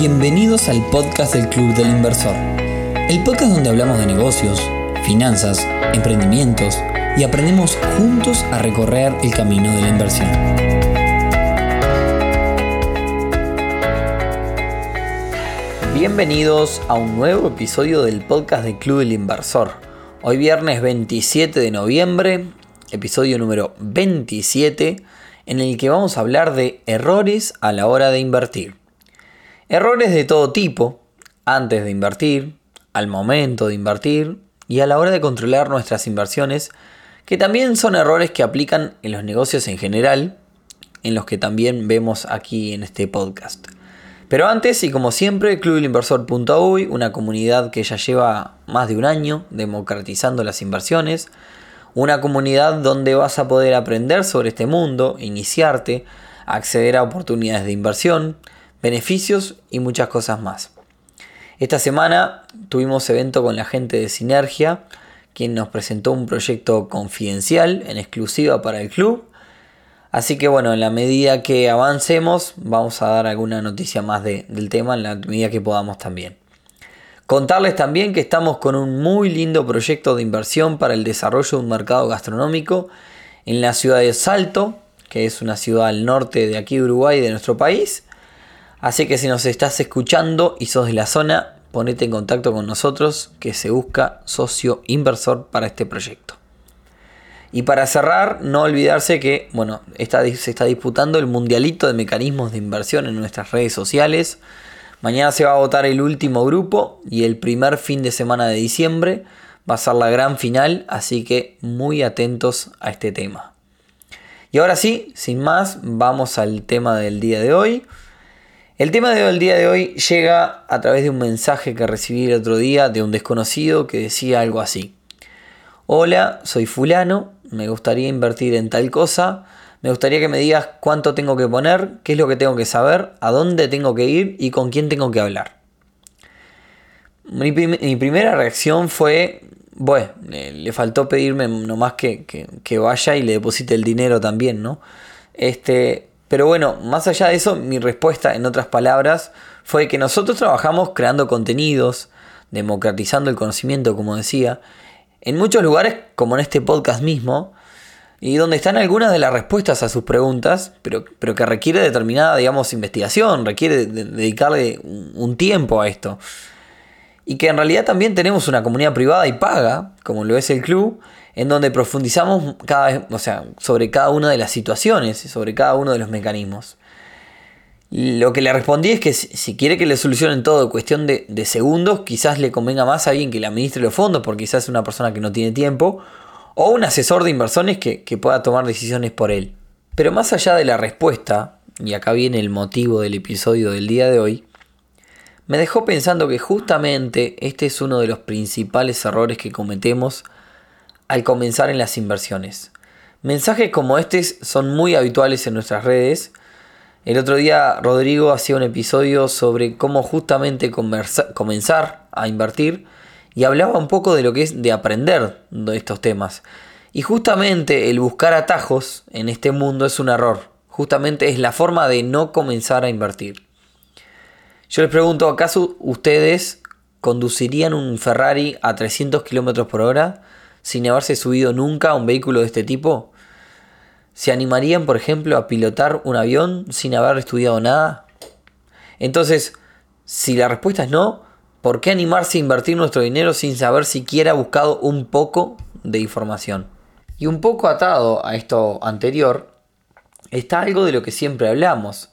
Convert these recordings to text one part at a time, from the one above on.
Bienvenidos al podcast del Club del Inversor, el podcast donde hablamos de negocios, finanzas, emprendimientos y aprendemos juntos a recorrer el camino de la inversión. Bienvenidos a un nuevo episodio del podcast del Club del Inversor. Hoy viernes 27 de noviembre, episodio número 27, en el que vamos a hablar de errores a la hora de invertir. Errores de todo tipo, antes de invertir, al momento de invertir y a la hora de controlar nuestras inversiones, que también son errores que aplican en los negocios en general, en los que también vemos aquí en este podcast. Pero antes, y como siempre, clubilinversor.uy, una comunidad que ya lleva más de un año democratizando las inversiones, una comunidad donde vas a poder aprender sobre este mundo, iniciarte, acceder a oportunidades de inversión, beneficios y muchas cosas más. Esta semana tuvimos evento con la gente de Sinergia, quien nos presentó un proyecto confidencial en exclusiva para el club. Así que bueno, en la medida que avancemos vamos a dar alguna noticia más del tema, en la medida que podamos también. Contarles también que estamos con un muy lindo proyecto de inversión para el desarrollo de un mercado gastronómico en la ciudad de Salto, que es una ciudad al norte de aquí de Uruguay, de nuestro país. Así que si nos estás escuchando y sos de la zona, ponete en contacto con nosotros que se busca socio inversor para este proyecto. Y para cerrar, no olvidarse que bueno, se está disputando el mundialito de mecanismos de inversión en nuestras redes sociales. Mañana se va a votar el último grupo y el primer fin de semana de diciembre va a ser la gran final, así que muy atentos a este tema. Y ahora sí, sin más, vamos al tema del día de hoy. El tema del día de hoy llega a través de un mensaje que recibí el otro día de un desconocido que decía algo así. Hola, soy fulano, me gustaría invertir en tal cosa, me gustaría que me digas cuánto tengo que poner, qué es lo que tengo que saber, a dónde tengo que ir y con quién tengo que hablar. Mi, primera reacción fue, bueno, le faltó pedirme nomás que, que, que, vaya y le deposite el dinero también, ¿no? Este, pero bueno, más allá de eso, mi respuesta, en otras palabras, fue que nosotros trabajamos creando contenidos, democratizando el conocimiento, como decía, en muchos lugares, como en este podcast mismo, y donde están algunas de las respuestas a sus preguntas, pero, pero que requiere determinada, digamos, investigación, requiere dedicarle un tiempo a esto. Y que en realidad también tenemos una comunidad privada y paga, como lo es el club, en donde profundizamos cada vez, o sea, sobre cada una de las situaciones, sobre cada uno de los mecanismos. Lo que le respondí es que si quiere que le solucionen todo en cuestión de, segundos, quizás le convenga más a alguien que le administre los fondos, porque quizás es una persona que no tiene tiempo, o un asesor de inversiones que, que pueda tomar decisiones por él. Pero más allá de la respuesta, y acá viene el motivo del episodio del día de hoy, me dejó pensando que justamente este es uno de los principales errores que cometemos al comenzar en las inversiones. Mensajes como este son muy habituales en nuestras redes. El otro día Rodrigo hacía un episodio sobre cómo justamente comenzar a invertir y hablaba un poco de lo que es de aprender de estos temas. Y justamente el buscar atajos en este mundo es un error. Justamente es la forma de no comenzar a invertir. Yo les pregunto, ¿acaso ustedes conducirían un Ferrari a 300 km por hora? sin haberse subido nunca a un vehículo de este tipo? ¿Se animarían, por ejemplo, a pilotar un avión sin haber estudiado nada? Entonces, si la respuesta es no, ¿por qué animarse a invertir nuestro dinero sin saber siquiera buscado un poco de información? Y un poco atado a esto anterior, está algo de lo que siempre hablamos.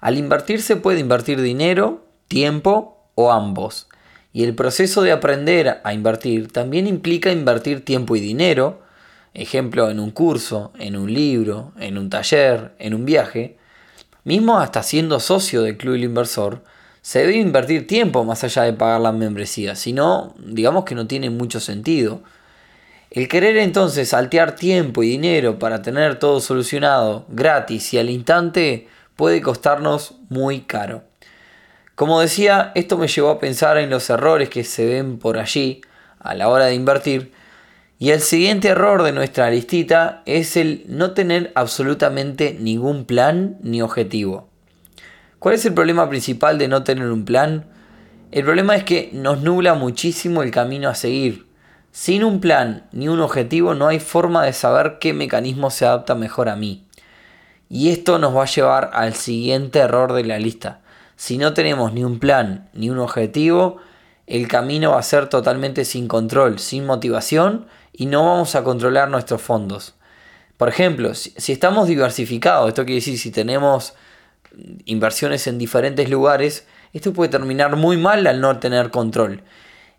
Al invertir se puede invertir dinero, tiempo o ambos. Y el proceso de aprender a invertir también implica invertir tiempo y dinero, ejemplo en un curso, en un libro, en un taller, en un viaje. Mismo hasta siendo socio del Club del Inversor, se debe invertir tiempo más allá de pagar la membresía, si no, digamos que no tiene mucho sentido. El querer entonces saltear tiempo y dinero para tener todo solucionado gratis y al instante puede costarnos muy caro. Como decía, esto me llevó a pensar en los errores que se ven por allí a la hora de invertir. Y el siguiente error de nuestra listita es el no tener absolutamente ningún plan ni objetivo. ¿Cuál es el problema principal de no tener un plan? El problema es que nos nubla muchísimo el camino a seguir. Sin un plan ni un objetivo no hay forma de saber qué mecanismo se adapta mejor a mí. Y esto nos va a llevar al siguiente error de la lista. Si no tenemos ni un plan ni un objetivo, el camino va a ser totalmente sin control, sin motivación y no vamos a controlar nuestros fondos. Por ejemplo, si, estamos diversificados, esto quiere decir si tenemos inversiones en diferentes lugares, esto puede terminar muy mal al no tener control.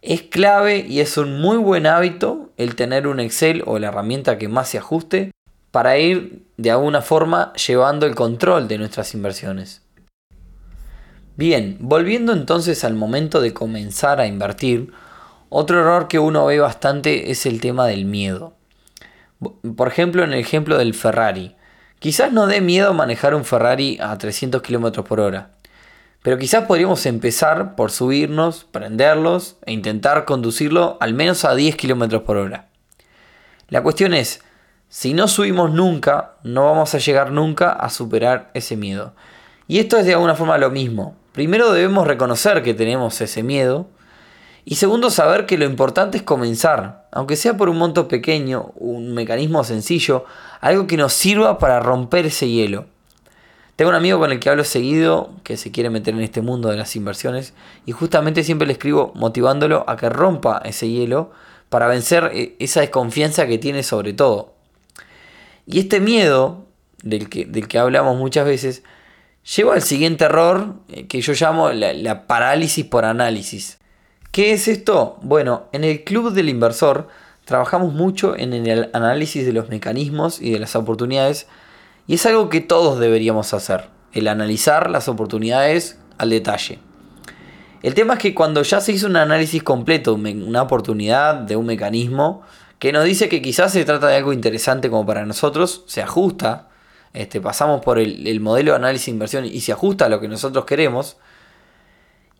Es clave y es un muy buen hábito el tener un Excel o la herramienta que más se ajuste para ir de alguna forma llevando el control de nuestras inversiones. Bien, volviendo entonces al momento de comenzar a invertir, otro error que uno ve bastante es el tema del miedo. Por ejemplo, en el ejemplo del Ferrari. Quizás no dé miedo manejar un Ferrari a 300 km por hora, pero quizás podríamos empezar por subirnos, prenderlos e intentar conducirlo al menos a 10 km por hora. La cuestión es, si no subimos nunca, no vamos a llegar nunca a superar ese miedo. Y esto es de alguna forma lo mismo. Primero debemos reconocer que tenemos ese miedo. Y segundo, saber que lo importante es comenzar, aunque sea por un monto pequeño, un mecanismo sencillo, algo que nos sirva para romper ese hielo. Tengo un amigo con el que hablo seguido que se quiere meter en este mundo de las inversiones y justamente siempre le escribo motivándolo a que rompa ese hielo para vencer eh, esa desconfianza que tiene sobre todo. Y este miedo del que, del que hablamos muchas veces Llevo al siguiente error eh, que yo llamo la, parálisis por análisis. ¿Qué es esto? Bueno, en el Club del Inversor trabajamos mucho en el análisis de los mecanismos y de las oportunidades y es algo que todos deberíamos hacer, el analizar las oportunidades al detalle. El tema es que cuando ya se hizo un análisis completo, una oportunidad de un mecanismo que nos dice que quizás se trata de algo interesante como para nosotros, se ajusta este, pasamos por el, modelo de análisis de inversión y se ajusta a lo que nosotros queremos.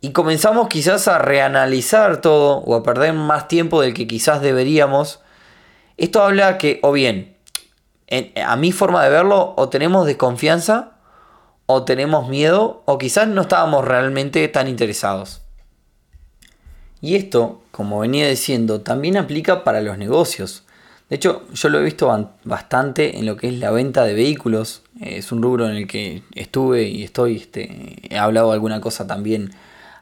Y comenzamos quizás a reanalizar todo o a perder más tiempo del que quizás deberíamos. Esto habla que, o bien, a mi forma de verlo, o tenemos desconfianza, o tenemos miedo, o quizás no estábamos realmente tan interesados. Y esto, como venía diciendo, también aplica para los negocios. De hecho, yo lo he visto bastante en lo que es la venta de vehículos. Es un rubro en el que estuve y estoy, este, he hablado alguna cosa también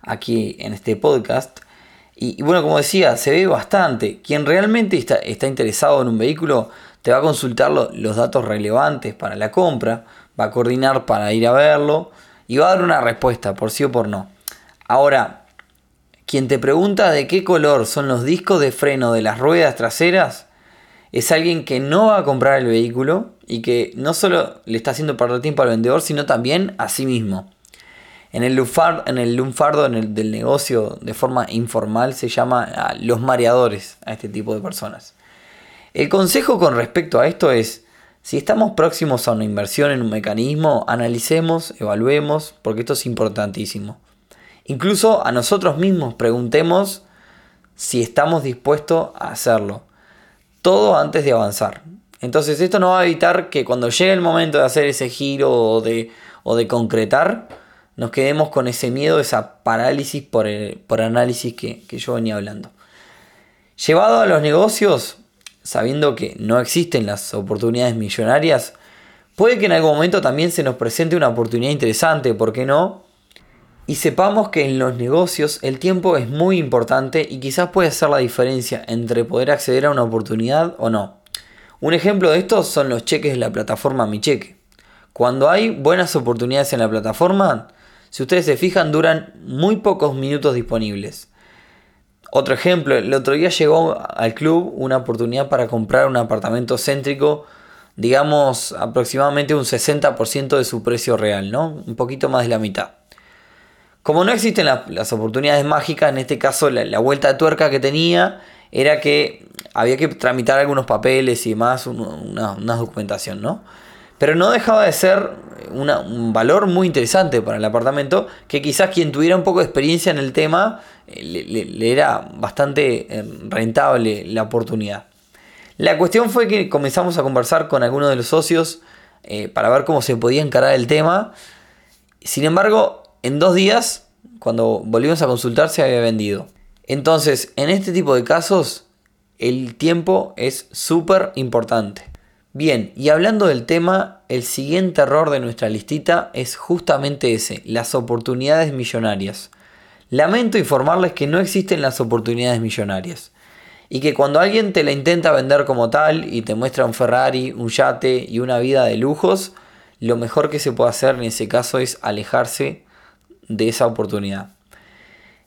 aquí en este podcast. Y, bueno, como decía, se ve bastante. Quien realmente está, está interesado en un vehículo te va a consultar los datos relevantes para la compra, va a coordinar para ir a verlo y va a dar una respuesta por sí o por no. Ahora, quien te pregunta de qué color son los discos de freno de las ruedas traseras, es alguien que no va a comprar el vehículo y que no solo le está haciendo perder tiempo al vendedor, sino también a sí mismo. En el, lunfardo, en el lunfardo del negocio de forma informal se llama los mareadores a este tipo de personas. El consejo con respecto a esto es, si estamos próximos a una inversión en un mecanismo, analicemos, evaluemos, porque esto es importantísimo. Incluso a nosotros mismos preguntemos si estamos dispuestos a hacerlo todo antes de avanzar. Entonces esto no va a evitar que cuando llegue el momento de hacer ese giro o de, o de concretar, nos quedemos con ese miedo, esa parálisis por, por análisis que, que yo venía hablando. Llevado a los negocios, sabiendo que no existen las oportunidades millonarias, puede que en algún momento también se nos presente una oportunidad interesante, ¿por qué no? Y sepamos que en los negocios el tiempo es muy importante y quizás puede hacer la diferencia entre poder acceder a una oportunidad o no. Un ejemplo de esto son los cheques de la plataforma Mi Cheque. Cuando hay buenas oportunidades en la plataforma, si ustedes se fijan, duran muy pocos minutos disponibles. Otro ejemplo, el otro día llegó al club una oportunidad para comprar un apartamento céntrico, digamos aproximadamente un 60% de su precio real, ¿no? Un poquito más de la mitad. Como no existen las oportunidades mágicas, en este caso la, vuelta de tuerca que tenía era que había que tramitar algunos papeles y más, una, documentación, ¿no? Pero no dejaba de ser un valor muy interesante para el apartamento, que quizás quien tuviera un poco de experiencia en el tema eh, le, era bastante eh, rentable la oportunidad. La cuestión fue que comenzamos a conversar con algunos de los socios eh, para ver cómo se podía encarar el tema Sin embargo, en dos días, cuando volvimos a consultar, se había vendido. Entonces, en este tipo de casos, el tiempo es súper importante. Bien, y hablando del tema, el siguiente error de nuestra listita es justamente ese, las oportunidades millonarias. Lamento informarles que no existen las oportunidades millonarias. Y que cuando alguien te la intenta vender como tal y te muestra un Ferrari, un yate y una vida de lujos, lo mejor que se puede hacer en ese caso es alejarse de esa oportunidad.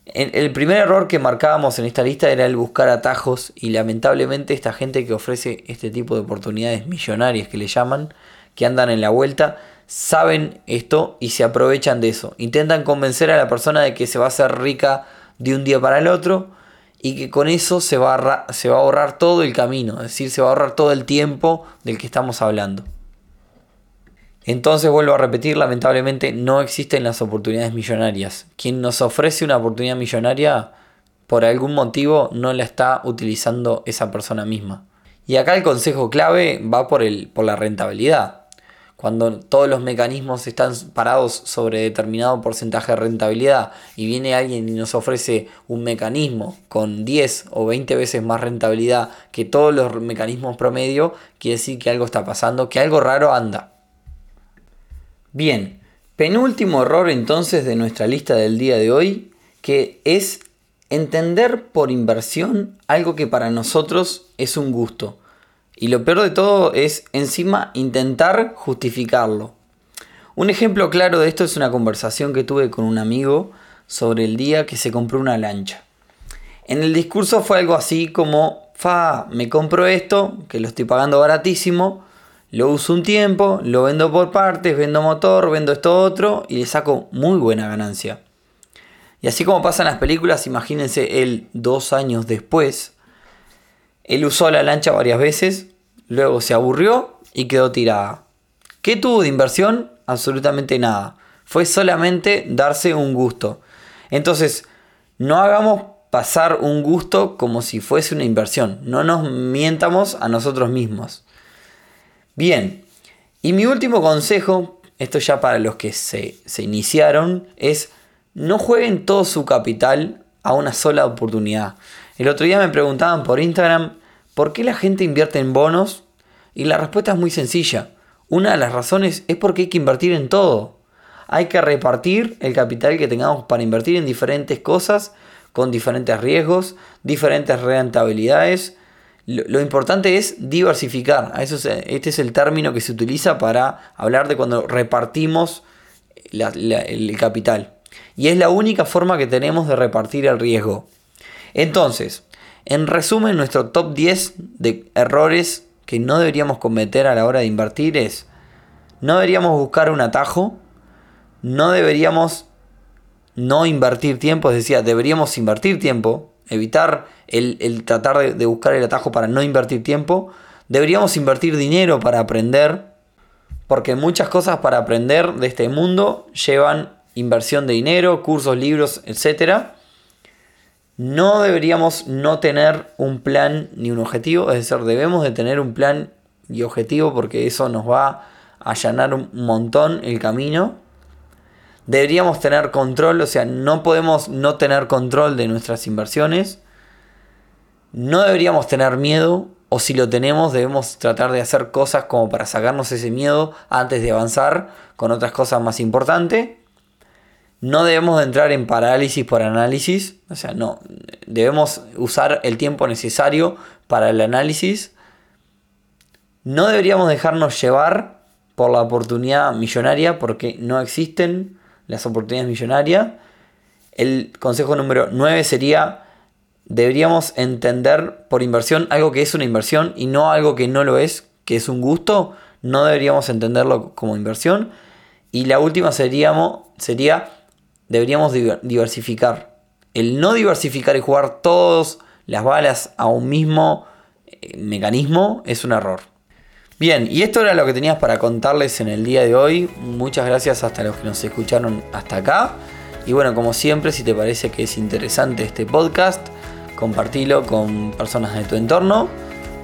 El primer error que marcábamos en esta lista era el buscar atajos y lamentablemente esta gente que ofrece este tipo de oportunidades millonarias que le llaman, que andan en la vuelta, saben esto y se aprovechan de eso. Intentan convencer a la persona de que se va a hacer rica de un día para el otro y que con eso se va, a se va a ahorrar todo el camino, es decir, se va a ahorrar todo el tiempo del que estamos hablando. Entonces vuelvo a repetir, lamentablemente no existen las oportunidades millonarias. Quien nos ofrece una oportunidad millonaria, por algún motivo, no la está utilizando esa persona misma. Y acá el consejo clave va por, el, por la rentabilidad cuando todos los mecanismos están parados sobre determinado porcentaje de rentabilidad y viene alguien y nos ofrece un mecanismo con 10 o 20 veces más rentabilidad que todos los mecanismos promedio, quiere decir que algo está pasando, que algo raro anda. Bien, penúltimo error entonces de nuestra lista del día de hoy, que es entender por inversión algo que para nosotros es un gusto. Y lo peor de todo es encima intentar justificarlo. Un ejemplo claro de esto es una conversación que tuve con un amigo sobre el día que se compró una lancha. En el discurso fue algo así como, fa, me compro esto, que lo estoy pagando baratísimo, lo uso un tiempo, lo vendo por partes, vendo motor, vendo esto otro y le saco muy buena ganancia. Y así como pasan las películas, imagínense él dos años después él usó la lancha varias veces, luego se aburrió y quedó tirada. ¿Qué tuvo de inversión? Absolutamente nada. Fue solamente darse un gusto. Entonces, no hagamos pasar un gusto como si fuese una inversión. No nos mientamos a nosotros mismos. Bien, y mi último consejo, esto ya para los que se, iniciaron, es no jueguen todo su capital a una sola oportunidad. El otro día me preguntaban por Instagram ¿Por qué la gente invierte en bonos? Y la respuesta es muy sencilla. Una de las razones es porque hay que invertir en todo. Hay que repartir el capital que tengamos para invertir en diferentes cosas, con diferentes riesgos, diferentes rentabilidades. Lo, importante es diversificar. Eso este es el término que se utiliza para hablar de cuando repartimos el capital. Y es la única forma que tenemos de repartir el riesgo. Entonces, en resumen, nuestro top 10 de errores que no deberíamos cometer a la hora de invertir es, no deberíamos buscar un atajo, no deberíamos no invertir tiempo, es decir, deberíamos invertir tiempo, evitar el, tratar de, de buscar el atajo para no invertir tiempo, deberíamos invertir dinero para aprender, porque muchas cosas para aprender de este mundo llevan inversión de dinero, cursos, libros, etcétera no deberíamos no tener un plan ni un objetivo, es decir, debemos de tener un plan y objetivo porque eso nos va a allanar un montón el camino. Deberíamos tener control, o sea, no podemos no tener control de nuestras inversiones. No deberíamos tener miedo, o si lo tenemos, debemos tratar de hacer cosas como para sacarnos ese miedo antes de avanzar con otras cosas más importantes. No debemos entrar en parálisis por análisis, o sea, no, debemos usar el tiempo necesario para el análisis. No deberíamos dejarnos llevar por la oportunidad millonaria porque no existen las oportunidades millonarias. El consejo número 9 sería, deberíamos entender por inversión algo que es una inversión y no algo que no lo es, que es un gusto. No deberíamos entenderlo como inversión. Y la última sería, sería deberíamos diversificar. El no diversificar y jugar todas las balas a un mismo eh, mecanismo es un error. Bien, y esto era lo que tenías para contarles en el día de hoy. Muchas gracias hasta los que nos escucharon hasta acá. Y bueno, como siempre, si te parece que es interesante este podcast, compartilo con personas de tu entorno.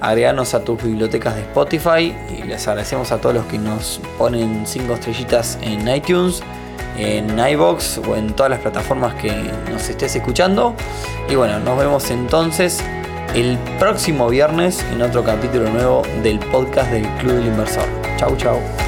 Agreganos a tus bibliotecas de Spotify y les agradecemos a todos los que nos ponen 5 estrellitas en iTunes en iBox o en todas las plataformas que nos estés escuchando. Y bueno, nos vemos entonces el próximo viernes en otro capítulo nuevo del podcast del Club del Inversor. Chau, chau.